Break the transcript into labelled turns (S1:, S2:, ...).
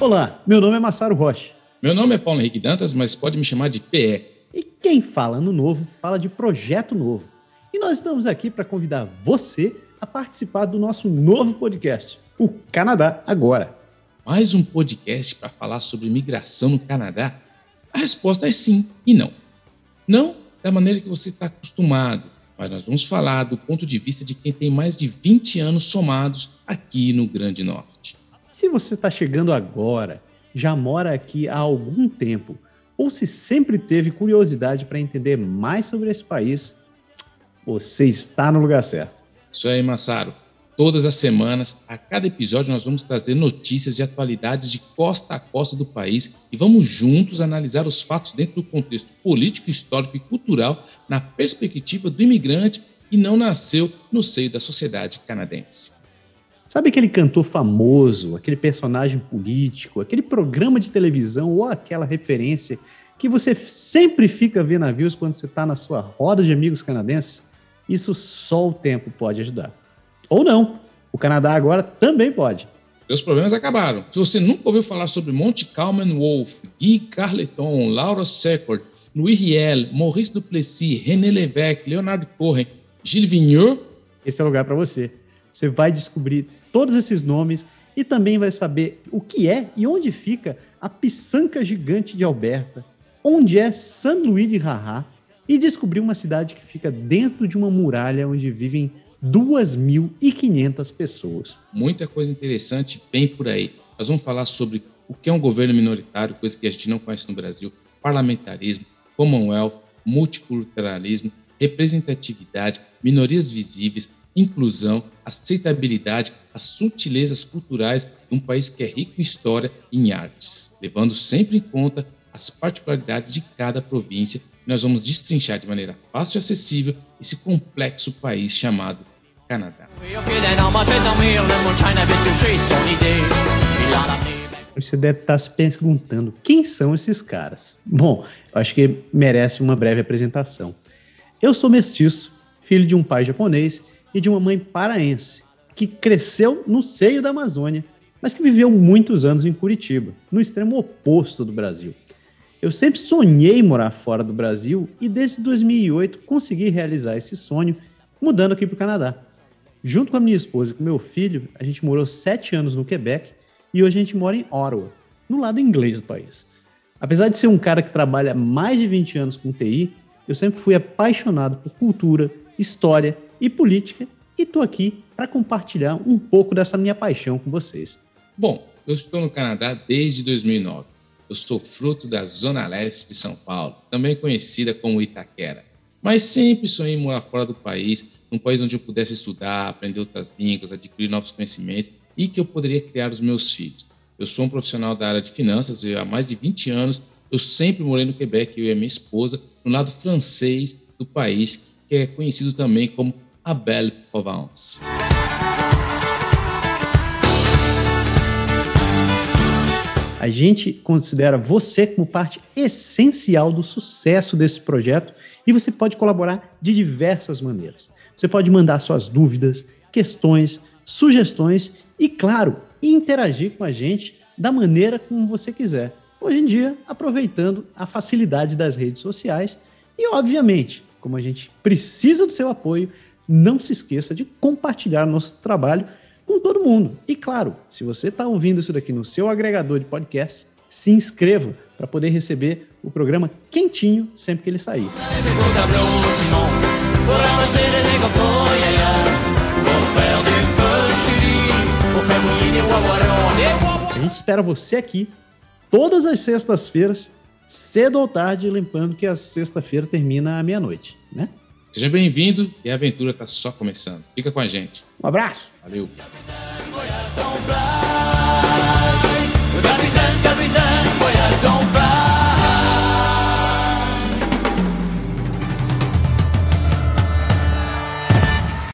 S1: Olá, meu nome é Massaro Rocha.
S2: Meu nome é Paulo Henrique Dantas, mas pode me chamar de PE.
S1: E quem fala no novo, fala de projeto novo. E nós estamos aqui para convidar você a participar do nosso novo podcast, o Canadá Agora.
S2: Mais um podcast para falar sobre migração no Canadá? A resposta é sim e não. Não da maneira que você está acostumado, mas nós vamos falar do ponto de vista de quem tem mais de 20 anos somados aqui no Grande Norte.
S1: Se você está chegando agora, já mora aqui há algum tempo, ou se sempre teve curiosidade para entender mais sobre esse país, você está no lugar certo.
S2: Isso aí, Massaro. Todas as semanas, a cada episódio, nós vamos trazer notícias e atualidades de costa a costa do país e vamos juntos analisar os fatos dentro do contexto político, histórico e cultural na perspectiva do imigrante que não nasceu no seio da sociedade canadense.
S1: Sabe aquele cantor famoso, aquele personagem político, aquele programa de televisão ou aquela referência que você sempre fica vendo navios quando você está na sua roda de amigos canadenses? Isso só o tempo pode ajudar. Ou não. O Canadá agora também pode.
S2: Meus problemas acabaram. Se você nunca ouviu falar sobre Monte Calman Wolf, Guy Carleton, Laura Secord, Louis Riel, Maurice Duplessis, René Levesque, Leonardo Cohen, Gilles Vigneault,
S1: esse é o lugar para você. Você vai descobrir todos esses nomes e também vai saber o que é e onde fica a Pissanca Gigante de Alberta, onde é San Luís de Rará e descobrir uma cidade que fica dentro de uma muralha onde vivem 2.500 pessoas.
S2: Muita coisa interessante vem por aí. Nós vamos falar sobre o que é um governo minoritário, coisa que a gente não conhece no Brasil, parlamentarismo, Commonwealth, multiculturalismo, representatividade, minorias visíveis, inclusão, aceitabilidade, as sutilezas culturais de um país que é rico em história e em artes, levando sempre em conta as particularidades de cada província. Nós vamos destrinchar de maneira fácil e acessível esse complexo país chamado Canadá.
S1: Você deve estar se perguntando quem são esses caras. Bom, eu acho que merece uma breve apresentação. Eu sou mestiço, filho de um pai japonês e de uma mãe paraense, que cresceu no seio da Amazônia, mas que viveu muitos anos em Curitiba, no extremo oposto do Brasil. Eu sempre sonhei morar fora do Brasil e desde 2008 consegui realizar esse sonho mudando aqui para o Canadá. Junto com a minha esposa e com meu filho, a gente morou sete anos no Quebec e hoje a gente mora em Ottawa, no lado inglês do país. Apesar de ser um cara que trabalha mais de 20 anos com TI, eu sempre fui apaixonado por cultura, história e política e estou aqui para compartilhar um pouco dessa minha paixão com vocês.
S2: Bom, eu estou no Canadá desde 2009. Eu sou fruto da Zona Leste de São Paulo, também conhecida como Itaquera. Mas sempre sonhei em morar fora do país, num país onde eu pudesse estudar, aprender outras línguas, adquirir novos conhecimentos e que eu poderia criar os meus filhos. Eu sou um profissional da área de finanças e há mais de 20 anos eu sempre morei no Quebec, eu e a minha esposa, no lado francês do país, que é conhecido também como a Belle Provence.
S1: A gente considera você como parte essencial do sucesso desse projeto e você pode colaborar de diversas maneiras. Você pode mandar suas dúvidas, questões, sugestões e, claro, interagir com a gente da maneira como você quiser. Hoje em dia, aproveitando a facilidade das redes sociais e, obviamente, como a gente precisa do seu apoio, não se esqueça de compartilhar nosso trabalho com todo mundo. E claro, se você está ouvindo isso daqui no seu agregador de podcast, se inscreva para poder receber o programa quentinho sempre que ele sair. A gente espera você aqui todas as sextas-feiras, cedo ou tarde, lembrando que a sexta-feira termina à meia-noite, né?
S2: Seja bem-vindo e a aventura está só começando. Fica com a gente.
S1: Um abraço.
S2: Valeu.